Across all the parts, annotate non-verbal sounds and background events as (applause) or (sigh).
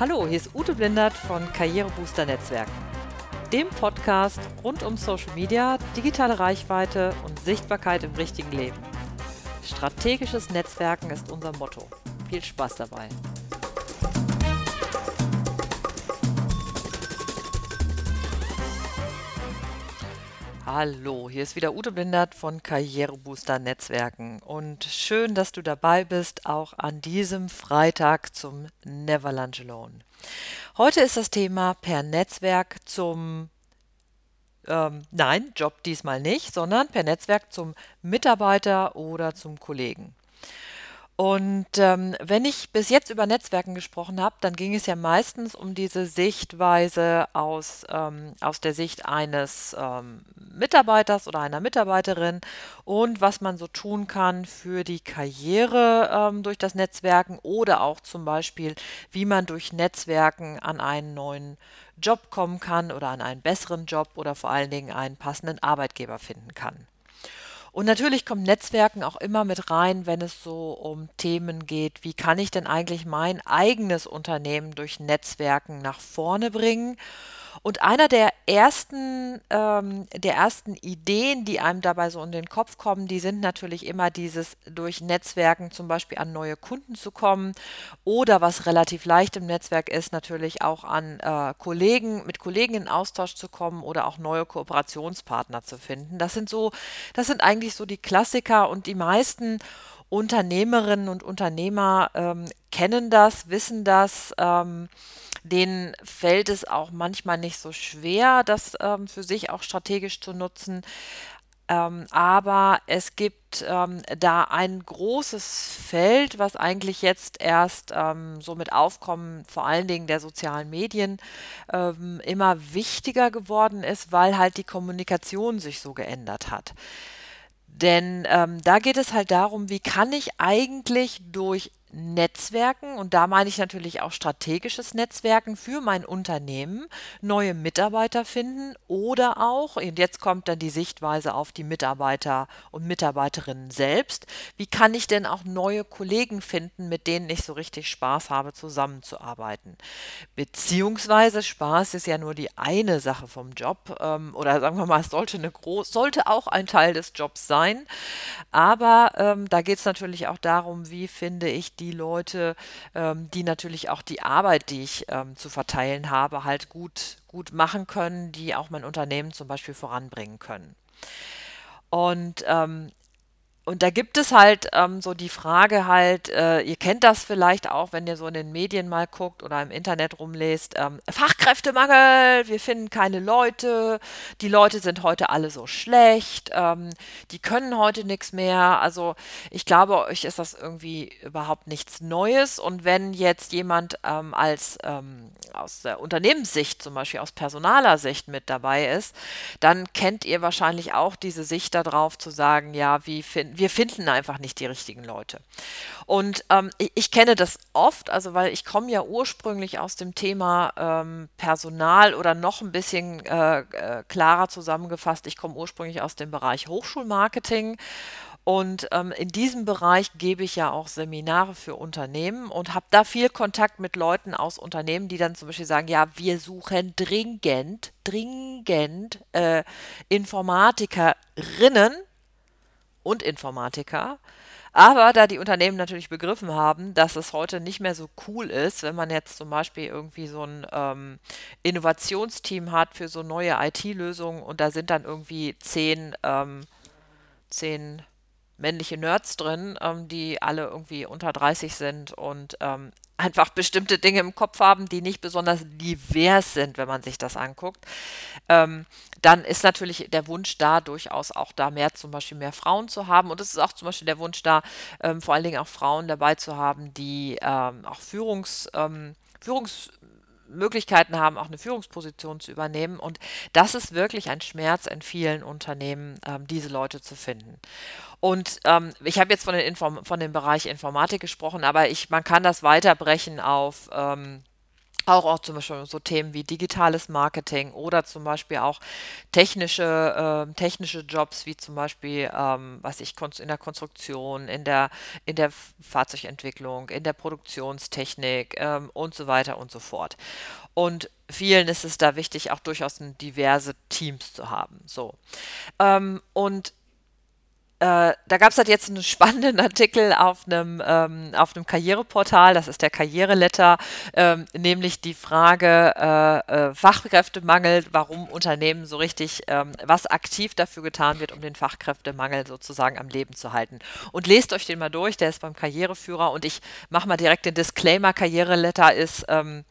Hallo, hier ist Ute Blindert von Karrierebooster Netzwerken, dem Podcast rund um Social Media, digitale Reichweite und Sichtbarkeit im richtigen Leben. Strategisches Netzwerken ist unser Motto. Viel Spaß dabei. Hallo, hier ist wieder Ute Blindert von Karrierebooster Netzwerken und schön, dass du dabei bist, auch an diesem Freitag zum Never Lunch Alone. Heute ist das Thema per Netzwerk zum ähm, nein, Job diesmal nicht, sondern per Netzwerk zum Mitarbeiter oder zum Kollegen. Und ähm, wenn ich bis jetzt über Netzwerken gesprochen habe, dann ging es ja meistens um diese Sichtweise aus, ähm, aus der Sicht eines ähm, Mitarbeiters oder einer Mitarbeiterin und was man so tun kann für die Karriere ähm, durch das Netzwerken oder auch zum Beispiel, wie man durch Netzwerken an einen neuen Job kommen kann oder an einen besseren Job oder vor allen Dingen einen passenden Arbeitgeber finden kann. Und natürlich kommt Netzwerken auch immer mit rein, wenn es so um Themen geht, wie kann ich denn eigentlich mein eigenes Unternehmen durch Netzwerken nach vorne bringen und einer der ersten, ähm, der ersten Ideen, die einem dabei so in den Kopf kommen, die sind natürlich immer dieses durch Netzwerken zum Beispiel an neue Kunden zu kommen oder was relativ leicht im Netzwerk ist, natürlich auch an äh, Kollegen, mit Kollegen in Austausch zu kommen oder auch neue Kooperationspartner zu finden. Das sind so, das sind eigentlich so die Klassiker und die meisten Unternehmerinnen und Unternehmer ähm, kennen das, wissen das. Ähm, denen fällt es auch manchmal nicht so schwer, das ähm, für sich auch strategisch zu nutzen. Ähm, aber es gibt ähm, da ein großes Feld, was eigentlich jetzt erst ähm, so mit Aufkommen vor allen Dingen der sozialen Medien ähm, immer wichtiger geworden ist, weil halt die Kommunikation sich so geändert hat. Denn ähm, da geht es halt darum, wie kann ich eigentlich durch Netzwerken, und da meine ich natürlich auch strategisches Netzwerken für mein Unternehmen, neue Mitarbeiter finden oder auch, und jetzt kommt dann die Sichtweise auf die Mitarbeiter und Mitarbeiterinnen selbst, wie kann ich denn auch neue Kollegen finden, mit denen ich so richtig Spaß habe, zusammenzuarbeiten. Beziehungsweise Spaß ist ja nur die eine Sache vom Job, ähm, oder sagen wir mal, es sollte, eine groß, sollte auch ein Teil des Jobs sein, aber ähm, da geht es natürlich auch darum, wie finde ich die die Leute, ähm, die natürlich auch die Arbeit, die ich ähm, zu verteilen habe, halt gut, gut machen können, die auch mein Unternehmen zum Beispiel voranbringen können. Und ähm, und da gibt es halt ähm, so die Frage halt, äh, ihr kennt das vielleicht auch, wenn ihr so in den Medien mal guckt oder im Internet rumlest, ähm, Fachkräftemangel, wir finden keine Leute, die Leute sind heute alle so schlecht, ähm, die können heute nichts mehr. Also ich glaube, euch ist das irgendwie überhaupt nichts Neues. Und wenn jetzt jemand ähm, als ähm, aus der Unternehmenssicht, zum Beispiel aus personaler Sicht mit dabei ist, dann kennt ihr wahrscheinlich auch diese Sicht darauf zu sagen, ja, wie finden wir finden einfach nicht die richtigen Leute. Und ähm, ich, ich, kenne das oft, also weil ich komme ja ursprünglich aus dem Thema ähm, Personal oder noch ein bisschen äh, äh, klarer zusammengefasst, ich komme ursprünglich aus dem Bereich Hochschulmarketing. Und ähm, in diesem Bereich gebe ich ja auch Seminare für Unternehmen und habe da viel Kontakt mit Leuten aus Unternehmen, die dann zum Beispiel sagen, ja, wir suchen dringend, dringend äh, Informatikerinnen und Informatiker. Aber da die Unternehmen natürlich begriffen haben, dass es heute nicht mehr so cool ist, wenn man jetzt zum Beispiel irgendwie so ein ähm, Innovationsteam hat für so neue IT-Lösungen und da sind dann irgendwie zehn, ähm, zehn männliche Nerds drin, ähm, die alle irgendwie unter 30 sind und ähm, einfach bestimmte Dinge im Kopf haben, die nicht besonders divers sind, wenn man sich das anguckt, ähm, dann ist natürlich der Wunsch da, durchaus auch da mehr zum Beispiel mehr Frauen zu haben. Und es ist auch zum Beispiel der Wunsch da, ähm, vor allen Dingen auch Frauen dabei zu haben, die ähm, auch Führungs, ähm, Führungs Möglichkeiten haben, auch eine Führungsposition zu übernehmen. Und das ist wirklich ein Schmerz in vielen Unternehmen, ähm, diese Leute zu finden. Und ähm, ich habe jetzt von, den Inform von dem Bereich Informatik gesprochen, aber ich, man kann das weiterbrechen auf ähm, auch, auch zum Beispiel so Themen wie digitales Marketing oder zum Beispiel auch technische, äh, technische Jobs wie zum Beispiel, ähm, was ich konst- in der Konstruktion, in der, in der Fahrzeugentwicklung, in der Produktionstechnik ähm, und so weiter und so fort. Und vielen ist es da wichtig, auch durchaus diverse Teams zu haben. So. Ähm, und äh, da gab es halt jetzt einen spannenden (laughs) Artikel auf einem, ähm, auf einem Karriereportal, das ist der Karriereletter, ähm, nämlich die Frage äh, äh, Fachkräftemangel, warum Unternehmen so richtig, ähm, was aktiv dafür getan wird, um den Fachkräftemangel sozusagen am Leben zu halten. Und lest euch den mal durch, der ist beim Karriereführer und ich mache mal direkt den Disclaimer, Karriereletter ist ähm,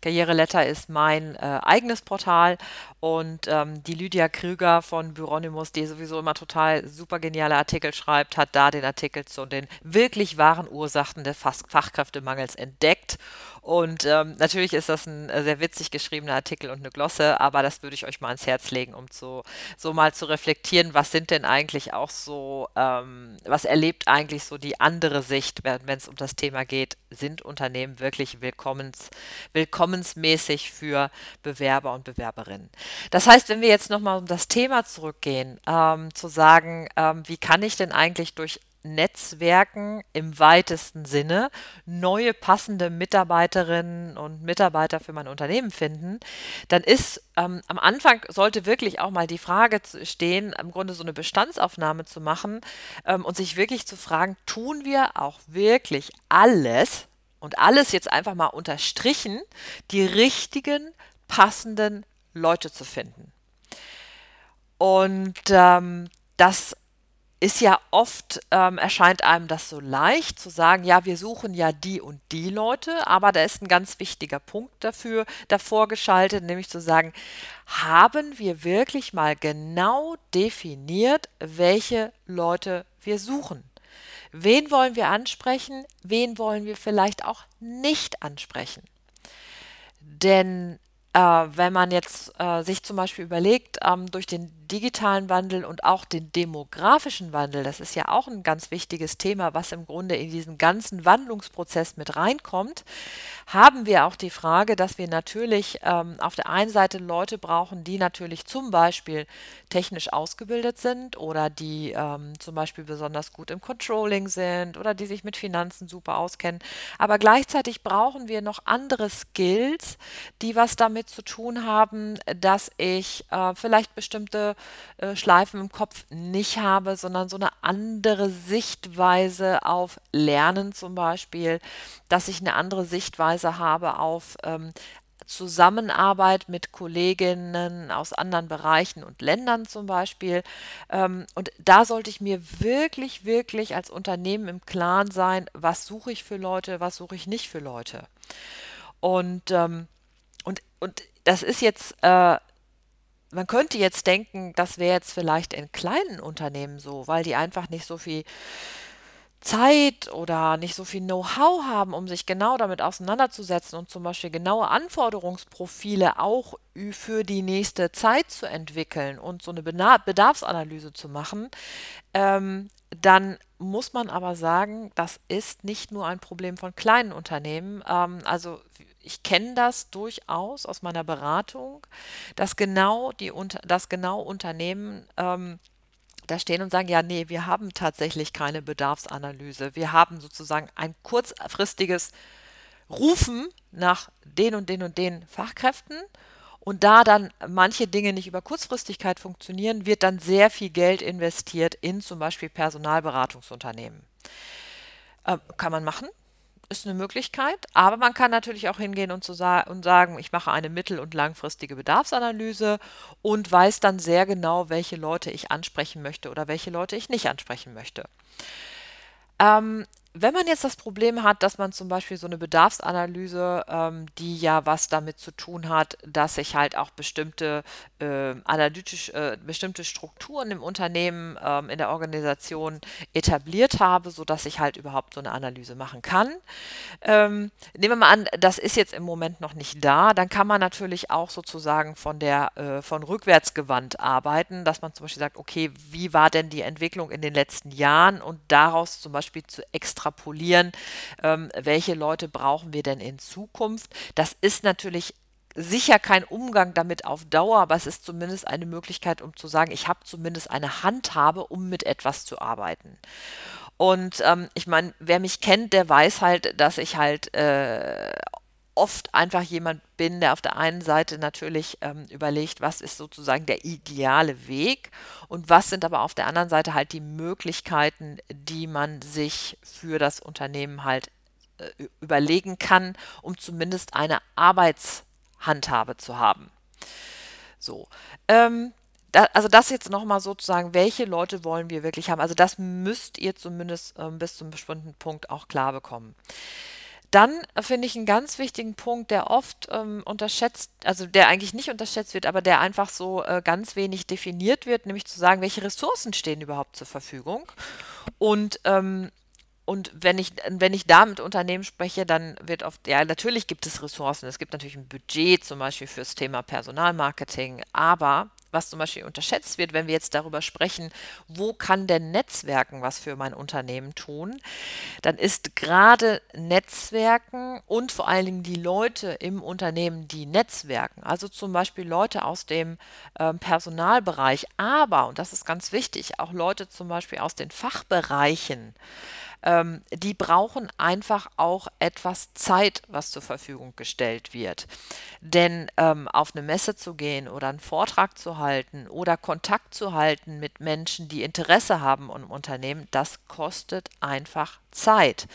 Karriereletter ist mein äh, eigenes Portal und ähm, die Lydia Krüger von Büronimus, die sowieso immer total super geniale Artikel schreibt, hat da den Artikel zu den wirklich wahren Ursachen des Fach Fachkräftemangels entdeckt und ähm, natürlich ist das ein äh, sehr witzig geschriebener Artikel und eine Glosse, aber das würde ich euch mal ans Herz legen, um zu, so mal zu reflektieren, was sind denn eigentlich auch so, ähm, was erlebt eigentlich so die andere Sicht, wenn es um das Thema geht, sind Unternehmen wirklich willkommens, willkommensmäßig für Bewerber und Bewerberinnen. Das heißt, wenn wir jetzt nochmal um das Thema zurückgehen, ähm, zu sagen, ähm, wie kann ich denn eigentlich durch Netzwerken im weitesten Sinne neue passende Mitarbeiterinnen und Mitarbeiter für mein Unternehmen finden, dann ist ähm, am Anfang sollte wirklich auch mal die Frage stehen, im Grunde so eine Bestandsaufnahme zu machen ähm, und sich wirklich zu fragen, tun wir auch wirklich alles und alles jetzt einfach mal unterstrichen, die richtigen, passenden Leute zu finden. Und ähm, das ist ja oft, ähm, erscheint einem das so leicht zu sagen, ja, wir suchen ja die und die Leute, aber da ist ein ganz wichtiger Punkt dafür davor geschaltet, nämlich zu sagen, haben wir wirklich mal genau definiert, welche Leute wir suchen? Wen wollen wir ansprechen? Wen wollen wir vielleicht auch nicht ansprechen? Denn äh, wenn man jetzt äh, sich zum Beispiel überlegt, ähm, durch den digitalen Wandel und auch den demografischen Wandel, das ist ja auch ein ganz wichtiges Thema, was im Grunde in diesen ganzen Wandlungsprozess mit reinkommt, haben wir auch die Frage, dass wir natürlich ähm, auf der einen Seite Leute brauchen, die natürlich zum Beispiel technisch ausgebildet sind oder die ähm, zum Beispiel besonders gut im Controlling sind oder die sich mit Finanzen super auskennen. Aber gleichzeitig brauchen wir noch andere Skills, die was damit zu tun haben, dass ich äh, vielleicht bestimmte äh, Schleifen im Kopf nicht habe, sondern so eine andere Sichtweise auf Lernen zum Beispiel, dass ich eine andere Sichtweise habe auf ähm, Zusammenarbeit mit Kolleginnen aus anderen Bereichen und Ländern zum Beispiel. Ähm, und da sollte ich mir wirklich, wirklich als Unternehmen im Klaren sein, was suche ich für Leute, was suche ich nicht für Leute. Und, ähm, und, und das ist jetzt äh, man könnte jetzt denken, das wäre jetzt vielleicht in kleinen Unternehmen so, weil die einfach nicht so viel Zeit oder nicht so viel Know-how haben, um sich genau damit auseinanderzusetzen und zum Beispiel genaue Anforderungsprofile auch für die nächste Zeit zu entwickeln und so eine Bedarfsanalyse zu machen, ähm, dann muss man aber sagen, das ist nicht nur ein Problem von kleinen Unternehmen. Ähm, also ich kenne das durchaus aus meiner Beratung, dass genau die, dass genau Unternehmen ähm, da stehen und sagen, ja, nee, wir haben tatsächlich keine Bedarfsanalyse. Wir haben sozusagen ein kurzfristiges Rufen nach den und den und den Fachkräften. Und da dann manche Dinge nicht über Kurzfristigkeit funktionieren, wird dann sehr viel Geld investiert in zum Beispiel Personalberatungsunternehmen. Äh, kann man machen, ist eine Möglichkeit, aber man kann natürlich auch hingehen und, zu sa und sagen, ich mache eine mittel- und langfristige Bedarfsanalyse und weiß dann sehr genau, welche Leute ich ansprechen möchte oder welche Leute ich nicht ansprechen möchte. Ähm, wenn man jetzt das Problem hat, dass man zum Beispiel so eine Bedarfsanalyse, ähm, die ja was damit zu tun hat, dass ich halt auch bestimmte äh, analytisch, äh, bestimmte Strukturen im Unternehmen, ähm, in der Organisation etabliert habe, sodass ich halt überhaupt so eine Analyse machen kann. Ähm, nehmen wir mal an, das ist jetzt im Moment noch nicht da, dann kann man natürlich auch sozusagen von der äh, von rückwärtsgewandt arbeiten, dass man zum Beispiel sagt, okay, wie war denn die Entwicklung in den letzten Jahren und daraus zum Beispiel zu extrahieren extrapolieren, ähm, welche Leute brauchen wir denn in Zukunft. Das ist natürlich sicher kein Umgang damit auf Dauer, aber es ist zumindest eine Möglichkeit, um zu sagen, ich habe zumindest eine Handhabe, um mit etwas zu arbeiten. Und ähm, ich meine, wer mich kennt, der weiß halt, dass ich halt äh, oft einfach jemand bin, der auf der einen Seite natürlich ähm, überlegt, was ist sozusagen der ideale Weg und was sind aber auf der anderen Seite halt die Möglichkeiten, die man sich für das Unternehmen halt äh, überlegen kann, um zumindest eine Arbeitshandhabe zu haben. So. Ähm, da, also das jetzt nochmal sozusagen, welche Leute wollen wir wirklich haben? Also das müsst ihr zumindest ähm, bis zum bestimmten Punkt auch klar bekommen. Dann finde ich einen ganz wichtigen Punkt, der oft ähm, unterschätzt, also der eigentlich nicht unterschätzt wird, aber der einfach so äh, ganz wenig definiert wird, nämlich zu sagen, welche Ressourcen stehen überhaupt zur Verfügung. Und ähm, und wenn ich, wenn ich da mit Unternehmen spreche, dann wird oft, ja, natürlich gibt es Ressourcen. Es gibt natürlich ein Budget zum Beispiel fürs Thema Personalmarketing, aber was zum Beispiel unterschätzt wird, wenn wir jetzt darüber sprechen, wo kann denn Netzwerken was für mein Unternehmen tun, dann ist gerade Netzwerken und vor allen Dingen die Leute im Unternehmen, die Netzwerken, also zum Beispiel Leute aus dem äh, Personalbereich, aber, und das ist ganz wichtig, auch Leute zum Beispiel aus den Fachbereichen, ähm, die brauchen einfach auch etwas Zeit, was zur Verfügung gestellt wird. Denn ähm, auf eine Messe zu gehen oder einen Vortrag zu halten oder Kontakt zu halten mit Menschen, die Interesse haben im Unternehmen, das kostet einfach Zeit.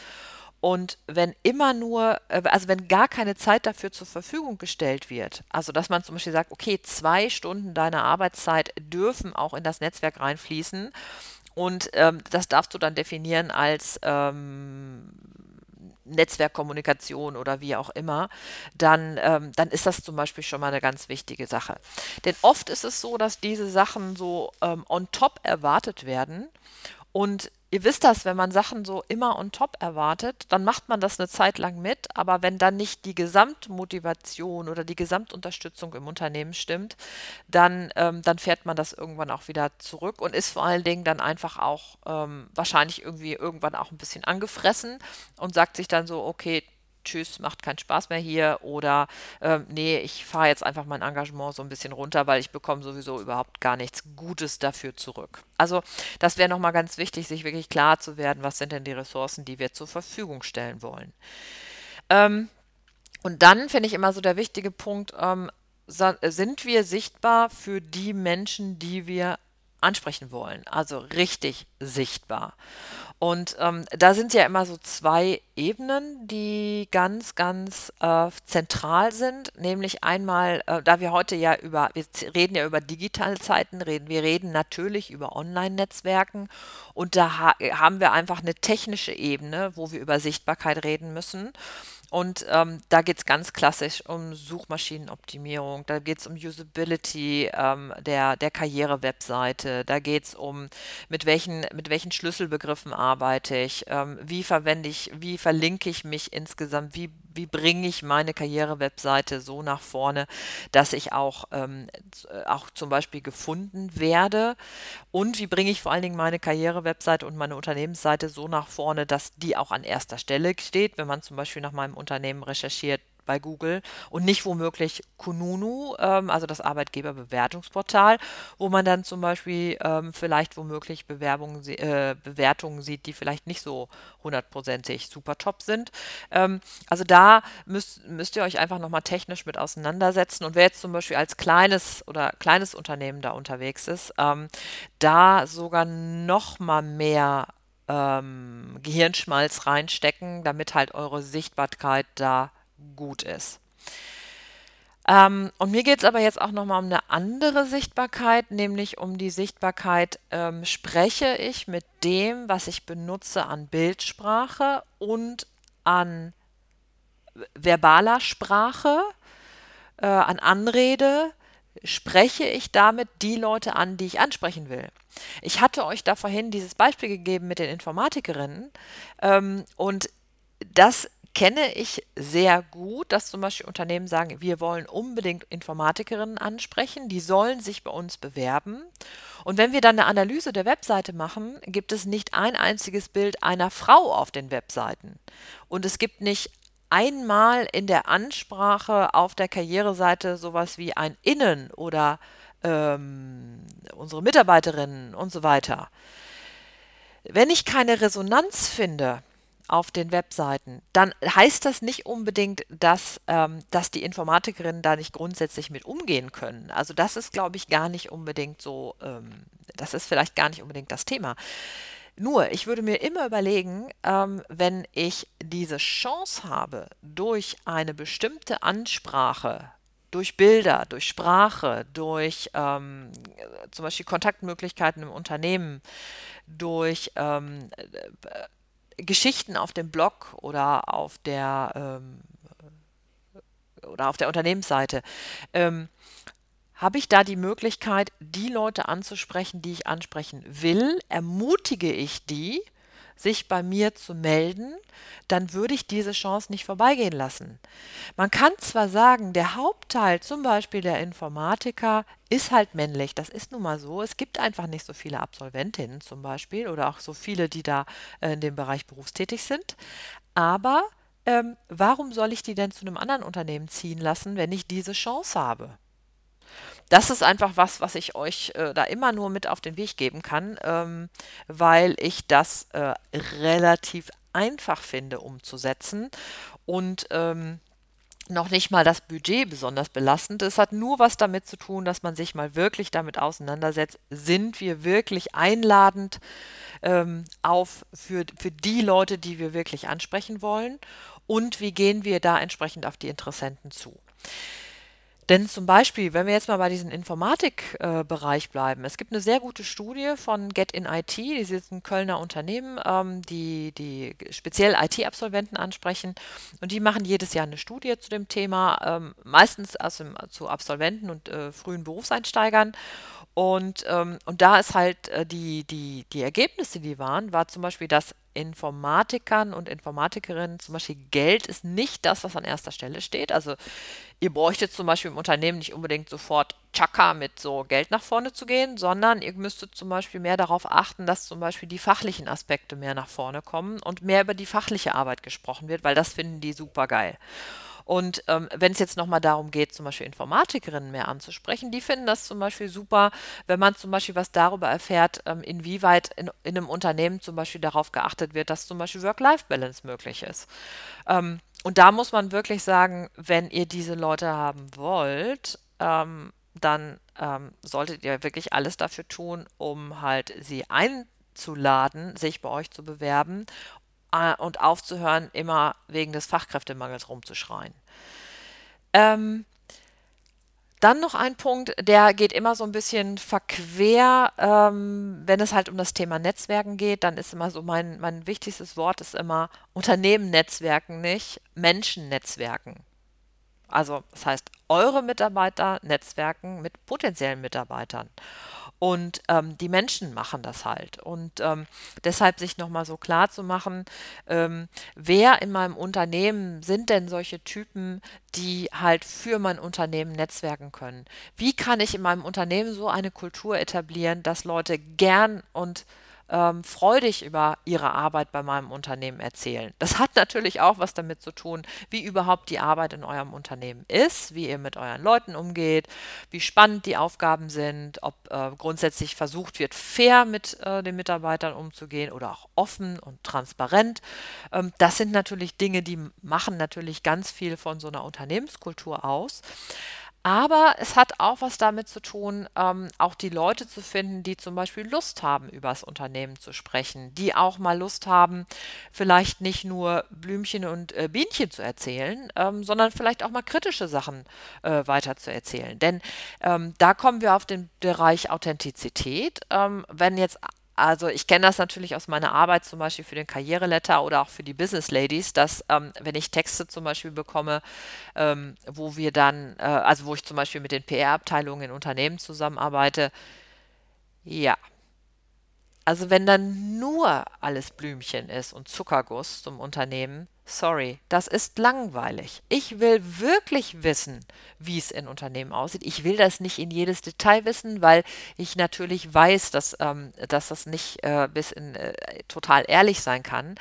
Und wenn immer nur, äh, also wenn gar keine Zeit dafür zur Verfügung gestellt wird, also dass man zum Beispiel sagt, okay, zwei Stunden deiner Arbeitszeit dürfen auch in das Netzwerk reinfließen und ähm, das darfst du dann definieren als ähm, Netzwerkkommunikation oder wie auch immer, dann, ähm, dann ist das zum Beispiel schon mal eine ganz wichtige Sache. Denn oft ist es so, dass diese Sachen so ähm, on top erwartet werden und Ihr wisst das, wenn man Sachen so immer on top erwartet, dann macht man das eine Zeit lang mit, aber wenn dann nicht die Gesamtmotivation oder die Gesamtunterstützung im Unternehmen stimmt, dann, ähm, dann fährt man das irgendwann auch wieder zurück und ist vor allen Dingen dann einfach auch ähm, wahrscheinlich irgendwie irgendwann auch ein bisschen angefressen und sagt sich dann so, okay, tschüss, macht keinen Spaß mehr hier oder ähm, nee, ich fahre jetzt einfach mein Engagement so ein bisschen runter, weil ich bekomme sowieso überhaupt gar nichts Gutes dafür zurück. Also das wäre nochmal ganz wichtig, sich wirklich klar zu werden, was sind denn die Ressourcen, die wir zur Verfügung stellen wollen. Ähm, und dann finde ich immer so der wichtige Punkt, ähm, sind wir sichtbar für die Menschen, die wir ansprechen wollen, also richtig sichtbar. Und ähm, da sind ja immer so zwei Ebenen, die ganz, ganz äh, zentral sind. Nämlich einmal, äh, da wir heute ja über, wir reden ja über digitale Zeiten, reden, wir reden natürlich über Online-Netzwerken und da ha haben wir einfach eine technische Ebene, wo wir über Sichtbarkeit reden müssen. Und ähm, da geht es ganz klassisch um Suchmaschinenoptimierung, da geht es um Usability ähm, der, der Karriere-Webseite, da geht es um, mit welchen, mit welchen Schlüsselbegriffen arbeite ich, ähm, wie verwende ich, wie verlinke ich mich insgesamt, wie wie bringe ich meine Karriere-Webseite so nach vorne, dass ich auch, ähm, äh, auch zum Beispiel gefunden werde? Und wie bringe ich vor allen Dingen meine Karriere-Webseite und meine Unternehmensseite so nach vorne, dass die auch an erster Stelle steht, wenn man zum Beispiel nach meinem Unternehmen recherchiert, bei Google und nicht womöglich Kununu, ähm, also das Arbeitgeberbewertungsportal, wo man dann zum Beispiel ähm, vielleicht womöglich Bewerbungen, äh, Bewertungen sieht, die vielleicht nicht so hundertprozentig super top sind. Ähm, also da müsst, müsst ihr euch einfach nochmal technisch mit auseinandersetzen und wer jetzt zum Beispiel als kleines oder kleines Unternehmen da unterwegs ist, ähm, da sogar noch mal mehr ähm, Gehirnschmalz reinstecken, damit halt eure Sichtbarkeit da gut ist. Ähm, und mir geht es aber jetzt auch nochmal um eine andere Sichtbarkeit, nämlich um die Sichtbarkeit, ähm, spreche ich mit dem, was ich benutze an Bildsprache und an verbaler Sprache, äh, an Anrede, spreche ich damit die Leute an, die ich ansprechen will. Ich hatte euch da vorhin dieses Beispiel gegeben mit den Informatikerinnen ähm, und das kenne ich sehr gut, dass zum Beispiel Unternehmen sagen, wir wollen unbedingt Informatikerinnen ansprechen, die sollen sich bei uns bewerben. Und wenn wir dann eine Analyse der Webseite machen, gibt es nicht ein einziges Bild einer Frau auf den Webseiten. Und es gibt nicht einmal in der Ansprache auf der Karriereseite sowas wie ein Innen oder ähm, unsere Mitarbeiterinnen und so weiter. Wenn ich keine Resonanz finde auf den Webseiten, dann heißt das nicht unbedingt, dass, ähm, dass die Informatikerinnen da nicht grundsätzlich mit umgehen können. Also das ist, glaube ich, gar nicht unbedingt so, ähm, das ist vielleicht gar nicht unbedingt das Thema. Nur, ich würde mir immer überlegen, ähm, wenn ich diese Chance habe, durch eine bestimmte Ansprache, durch Bilder, durch Sprache, durch ähm, zum Beispiel Kontaktmöglichkeiten im Unternehmen, durch ähm, äh, Geschichten auf dem Blog oder auf der ähm, oder auf der Unternehmensseite, ähm, habe ich da die Möglichkeit, die Leute anzusprechen, die ich ansprechen will? Ermutige ich die, sich bei mir zu melden, dann würde ich diese Chance nicht vorbeigehen lassen. Man kann zwar sagen, der Hauptteil zum Beispiel der Informatiker ist halt männlich, das ist nun mal so. Es gibt einfach nicht so viele Absolventinnen zum Beispiel oder auch so viele, die da äh, in dem Bereich berufstätig sind. Aber ähm, warum soll ich die denn zu einem anderen Unternehmen ziehen lassen, wenn ich diese Chance habe? Das ist einfach was, was ich euch äh, da immer nur mit auf den Weg geben kann, ähm, weil ich das äh, relativ einfach finde umzusetzen und ähm, noch nicht mal das Budget besonders belastend. Es hat nur was damit zu tun, dass man sich mal wirklich damit auseinandersetzt, sind wir wirklich einladend ähm, auf für, für die Leute, die wir wirklich ansprechen wollen und wie gehen wir da entsprechend auf die Interessenten zu. Denn zum Beispiel, wenn wir jetzt mal bei diesem Informatikbereich äh, bleiben, es gibt eine sehr gute Studie von Get in IT, die ist ein Kölner Unternehmen, ähm, die, die speziell IT-Absolventen ansprechen und die machen jedes Jahr eine Studie zu dem Thema, ähm, meistens also zu Absolventen und äh, frühen Berufseinsteigern. Und, ähm, und da ist halt äh, die, die, die Ergebnisse, die waren, war zum Beispiel, dass Informatikern und Informatikerinnen zum Beispiel Geld ist nicht das, was an erster Stelle steht. Also ihr bräuchtet zum Beispiel im Unternehmen nicht unbedingt sofort Chaka mit so Geld nach vorne zu gehen, sondern ihr müsstet zum Beispiel mehr darauf achten, dass zum Beispiel die fachlichen Aspekte mehr nach vorne kommen und mehr über die fachliche Arbeit gesprochen wird, weil das finden die super geil. Und ähm, wenn es jetzt nochmal darum geht, zum Beispiel Informatikerinnen mehr anzusprechen, die finden das zum Beispiel super, wenn man zum Beispiel was darüber erfährt, ähm, inwieweit in, in, einem Unternehmen zum Beispiel darauf geachtet wird, dass zum Beispiel Work-Life-Balance möglich ist. Ähm, und da muss man wirklich sagen, wenn ihr diese Leute haben wollt, ähm, dann ähm, solltet ihr wirklich alles dafür tun, um halt sie einzuladen, sich bei euch zu bewerben äh, und aufzuhören, immer wegen des Fachkräftemangels rumzuschreien. Ähm, dann noch ein Punkt, der geht immer so ein bisschen verquer, ähm, wenn es halt um das Thema Netzwerken geht, dann ist immer so mein, mein wichtigstes Wort ist immer Unternehmen netzwerken nicht, Menschen netzwerken. Also das heißt, eure Mitarbeiter netzwerken mit potenziellen Mitarbeitern. Und ähm, die Menschen machen das halt. Und ähm, deshalb sich nochmal so klar zu machen, ähm, wer in meinem Unternehmen sind denn solche Typen, die halt für mein Unternehmen netzwerken können? Wie kann ich in meinem Unternehmen so eine Kultur etablieren, dass Leute gern und ähm, freudig über ihre Arbeit bei meinem Unternehmen erzählen. Das hat natürlich auch was damit zu tun, wie überhaupt die Arbeit in eurem Unternehmen ist, wie ihr mit euren Leuten umgeht, wie spannend die Aufgaben sind, ob äh, grundsätzlich versucht wird, fair mit äh, den Mitarbeitern umzugehen oder auch offen und transparent. Ähm, das sind natürlich Dinge, die machen natürlich ganz viel von so einer Unternehmenskultur aus. Aber es hat auch was damit zu tun, ähm, auch die Leute zu finden, die zum Beispiel Lust haben, über das Unternehmen zu sprechen, die auch mal Lust haben, vielleicht nicht nur Blümchen und äh, Bienchen zu erzählen, ähm, sondern vielleicht auch mal kritische Sachen äh, weiter zu erzählen. Denn ähm, da kommen wir auf den Bereich Authentizität. Ähm, wenn jetzt also ich kenne das natürlich aus meiner Arbeit zum Beispiel für den Karriereletter oder auch für die Business Ladies, dass ähm, wenn ich Texte zum Beispiel bekomme, ähm, wo wir dann, äh, also wo ich zum Beispiel mit den PR-Abteilungen in Unternehmen zusammenarbeite, ja. Also wenn dann nur alles Blümchen ist und Zuckerguss zum Unternehmen, sorry, das ist langweilig. Ich will wirklich wissen, wie es in Unternehmen aussieht. Ich will das nicht in jedes Detail wissen, weil ich natürlich weiß, dass, ähm, dass das nicht äh, bis in äh, total ehrlich sein kann.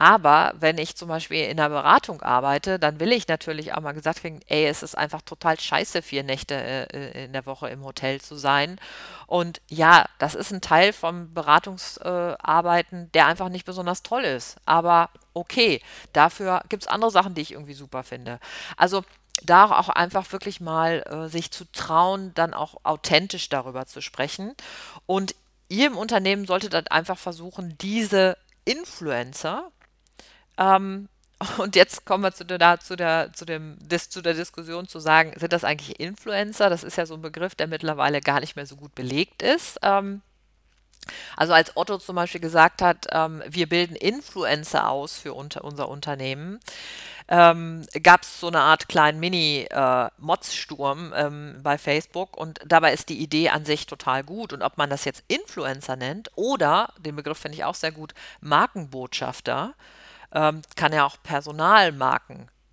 Aber wenn ich zum Beispiel in einer Beratung arbeite, dann will ich natürlich auch mal gesagt kriegen, ey, es ist einfach total scheiße, vier Nächte äh, äh in der Woche im Hotel zu sein. Und ja, das ist ein Teil vom Beratungsarbeiten, der einfach nicht besonders toll ist. Aber okay, dafür gibt es andere Sachen, die ich irgendwie super finde. Also da auch einfach wirklich mal äh, sich zu trauen, dann auch authentisch darüber zu sprechen. Und ihr im Unternehmen solltet dann einfach versuchen, diese Influencer, ähm, (laughs) und jetzt kommen wir zu der, zu der, zu dem, dis, zu der Diskussion zu sagen, sind das eigentlich Influencer? Das ist ja so ein Begriff, der mittlerweile gar nicht mehr so gut belegt ist. Ähm, also als Otto zum Beispiel gesagt hat, ähm, wir bilden Influencer aus für unter, unser Unternehmen, ähm, gab es so eine Art kleinen Mini-Mods-Sturm äh, ähm, bei Facebook und dabei ist die Idee an sich total gut. Und ob man das jetzt Influencer nennt oder, den Begriff finde ich auch sehr gut, Markenbotschafter, ähm, kann ja auch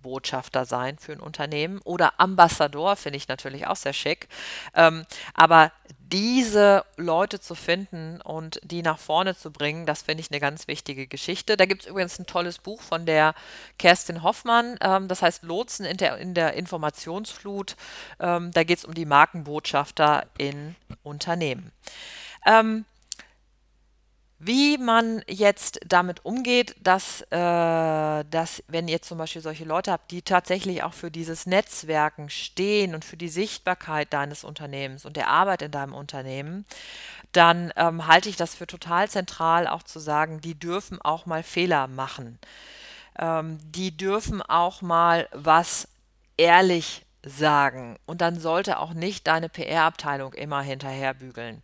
Personalmarkenbotschafter sein für ein Unternehmen oder Ambassador, finde ich natürlich auch sehr schick. Ähm, aber diese Leute zu finden und die nach vorne zu bringen, das finde ich eine ganz wichtige Geschichte. Da gibt es übrigens ein tolles Buch von der Kerstin Hoffmann, ähm, das heißt Lotsen in der, in der Informationsflut. Ähm, da geht es um die Markenbotschafter in Unternehmen. Ähm, wie man jetzt damit umgeht, dass, äh, dass, wenn ihr zum Beispiel solche Leute habt, die tatsächlich auch für dieses Netzwerken stehen und für die Sichtbarkeit deines Unternehmens und der Arbeit in deinem Unternehmen, dann ähm, halte ich das für total zentral, auch zu sagen, die dürfen auch mal Fehler machen. Ähm, die dürfen auch mal was ehrlich sagen. Und dann sollte auch nicht deine PR-Abteilung immer hinterherbügeln.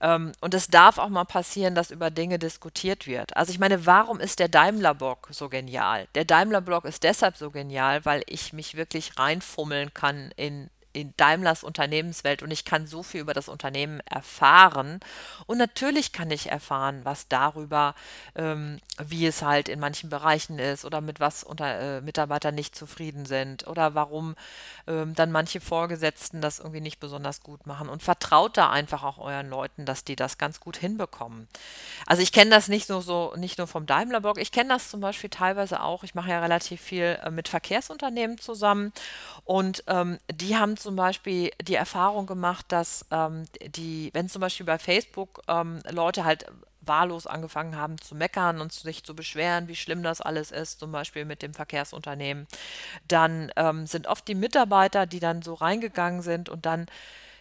Und es darf auch mal passieren, dass über Dinge diskutiert wird. Also ich meine, warum ist der Daimler-Block so genial? Der Daimler-Block ist deshalb so genial, weil ich mich wirklich reinfummeln kann in in Daimlers Unternehmenswelt und ich kann so viel über das Unternehmen erfahren. Und natürlich kann ich erfahren, was darüber, ähm, wie es halt in manchen Bereichen ist oder mit was unter, äh, Mitarbeiter nicht zufrieden sind oder warum ähm, dann manche Vorgesetzten das irgendwie nicht besonders gut machen. Und vertraut da einfach auch euren Leuten, dass die das ganz gut hinbekommen. Also ich kenne das nicht nur so, nicht nur vom Daimler-Blog, ich kenne das zum Beispiel teilweise auch. Ich mache ja relativ viel äh, mit Verkehrsunternehmen zusammen und ähm, die haben zum Beispiel die Erfahrung gemacht, dass ähm, die, wenn zum Beispiel bei Facebook ähm, Leute halt wahllos angefangen haben zu meckern und sich zu beschweren, wie schlimm das alles ist, zum Beispiel mit dem Verkehrsunternehmen, dann ähm, sind oft die Mitarbeiter, die dann so reingegangen sind und dann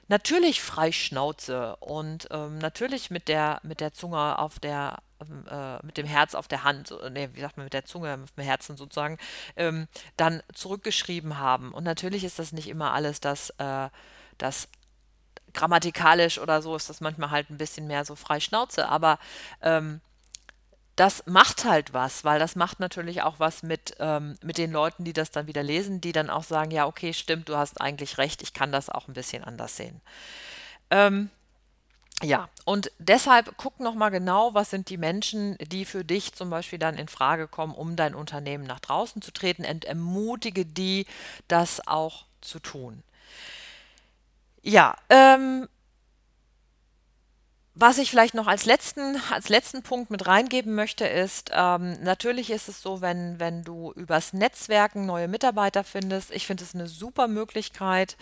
natürlich frei Schnauze und ähm, natürlich mit der, mit der Zunge auf der, äh, mit dem Herz auf der Hand, nee, wie sagt man, mit der Zunge, mit dem Herzen sozusagen, ähm, dann zurückgeschrieben haben. Und natürlich ist das nicht immer alles das, äh, das grammatikalisch oder so ist das manchmal halt ein bisschen mehr so frei Schnauze, aber ähm, das macht halt was, weil das macht natürlich auch was mit, ähm, mit den Leuten, die das dann wieder lesen, die dann auch sagen, ja, okay, stimmt, du hast eigentlich recht, ich kann das auch ein bisschen anders sehen. Ähm, ja, und deshalb guck nochmal genau, was sind die Menschen, die für dich zum Beispiel dann in Frage kommen, um dein Unternehmen nach draußen zu treten und ermutige die, das auch zu tun. Ja, ähm, was ich vielleicht noch als letzten, als letzten Punkt mit reingeben möchte, ist, ähm, natürlich ist es so, wenn, wenn du übers Netzwerken neue Mitarbeiter findest, ich finde es eine super Möglichkeit.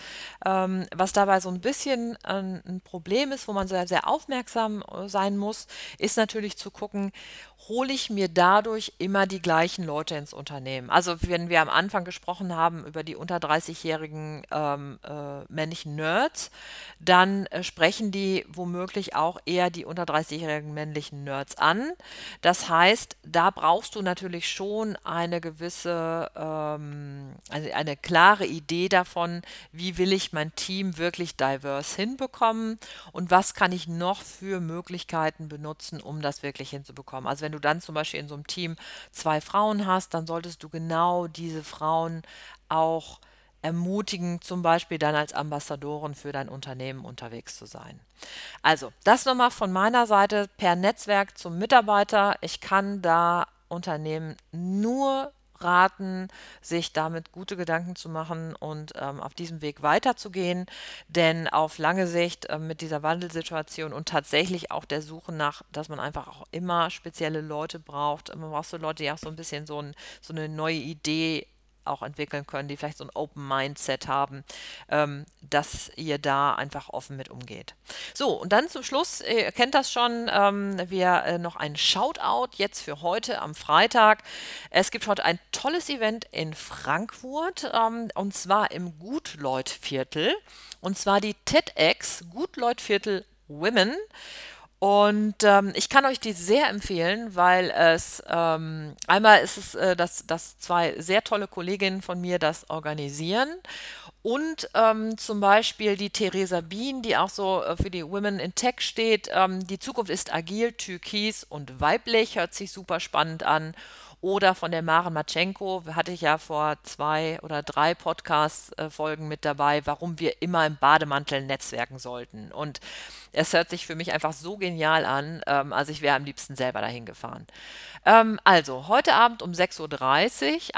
Ähm, was dabei so ein bisschen ein, ein Problem ist, wo man sehr, sehr aufmerksam äh, sein muss, ist natürlich zu gucken, hole ich mir dadurch immer die gleichen Leute ins Unternehmen. Also wenn wir am Anfang gesprochen haben über die unter 30-jährigen ähm, äh, männlichen Nerds, dann äh, sprechen die womöglich auch eher die unter 30-jährigen männlichen Nerds an. Das heißt, da brauchst du natürlich schon eine gewisse, ähm, eine, eine klare Idee davon, wie will ich mein Team wirklich diverse hinbekommen und was kann ich noch für Möglichkeiten benutzen, um das wirklich hinzubekommen. Also wenn du dann zum Beispiel in so einem Team zwei Frauen hast, dann solltest du genau diese Frauen auch ermutigen, zum Beispiel dann als Ambassadoren für dein Unternehmen unterwegs zu sein. Also, das nochmal von meiner Seite per Netzwerk zum Mitarbeiter. Ich kann da Unternehmen nur raten, sich damit gute Gedanken zu machen und ähm, auf diesem Weg weiterzugehen. Denn auf lange Sicht äh, mit dieser Wandelsituation und tatsächlich auch der Suche nach, dass man einfach auch immer spezielle Leute braucht. Man braucht so Leute, die auch so ein bisschen so, ein, so eine neue Idee auch entwickeln können, die vielleicht so ein Open Mindset haben, ähm, dass ihr da einfach offen mit umgeht. So, und dann zum Schluss, ihr kennt das schon, ähm, wir äh, noch ein Shoutout jetzt für heute am Freitag. Es gibt heute ein tolles Event in Frankfurt ähm, und zwar im Gutleutviertel und zwar die TEDx Gutleutviertel Women. Und ähm, ich kann euch die sehr empfehlen, weil es ähm, einmal ist es, äh, dass, dass zwei sehr tolle Kolleginnen von mir das organisieren. Und ähm, zum Beispiel die Theresa Bien, die auch so äh, für die Women in Tech steht. Ähm, die Zukunft ist agil, türkis und weiblich, hört sich super spannend an. Oder von der Maren Matschenko, hatte ich ja vor zwei oder drei Podcast-Folgen mit dabei, warum wir immer im Bademantel netzwerken sollten. Und es hört sich für mich einfach so genial an. Ähm, also ich wäre am liebsten selber dahin gefahren. Ähm, also heute Abend um 6.30 Uhr,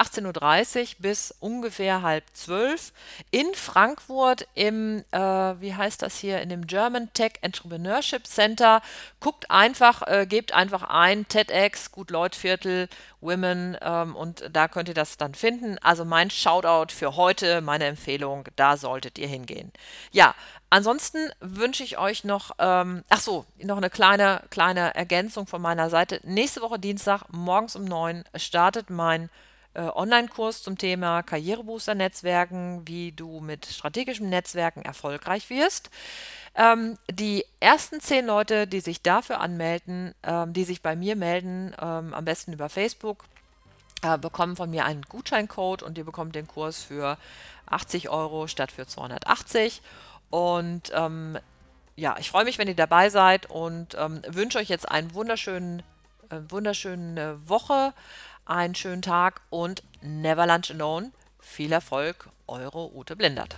18.30 Uhr bis ungefähr halb zwölf in Frankfurt im, äh, wie heißt das hier, in dem German Tech Entrepreneurship Center. Guckt einfach, äh, gebt einfach ein, TEDx, Gut Leutviertel, Women ähm, und da könnt ihr das dann finden. Also mein Shoutout für heute, meine Empfehlung, da solltet ihr hingehen. Ja, Ansonsten wünsche ich euch noch, ähm, ach so, noch eine kleine, kleine Ergänzung von meiner Seite. Nächste Woche Dienstag morgens um 9 startet mein äh, Online-Kurs zum Thema Karrierebooster-Netzwerken, wie du mit strategischen Netzwerken erfolgreich wirst. Ähm, die ersten zehn Leute, die sich dafür anmelden, ähm, die sich bei mir melden, ähm, am besten über Facebook, äh, bekommen von mir einen Gutscheincode und ihr bekommt den Kurs für 80 Euro statt für 280 Euro. Und ähm, ja, ich freue mich, wenn ihr dabei seid und ähm, wünsche euch jetzt einen wunderschönen, äh, wunderschöne Woche, einen schönen Tag und never lunch alone. Viel Erfolg, eure Ute Blindert.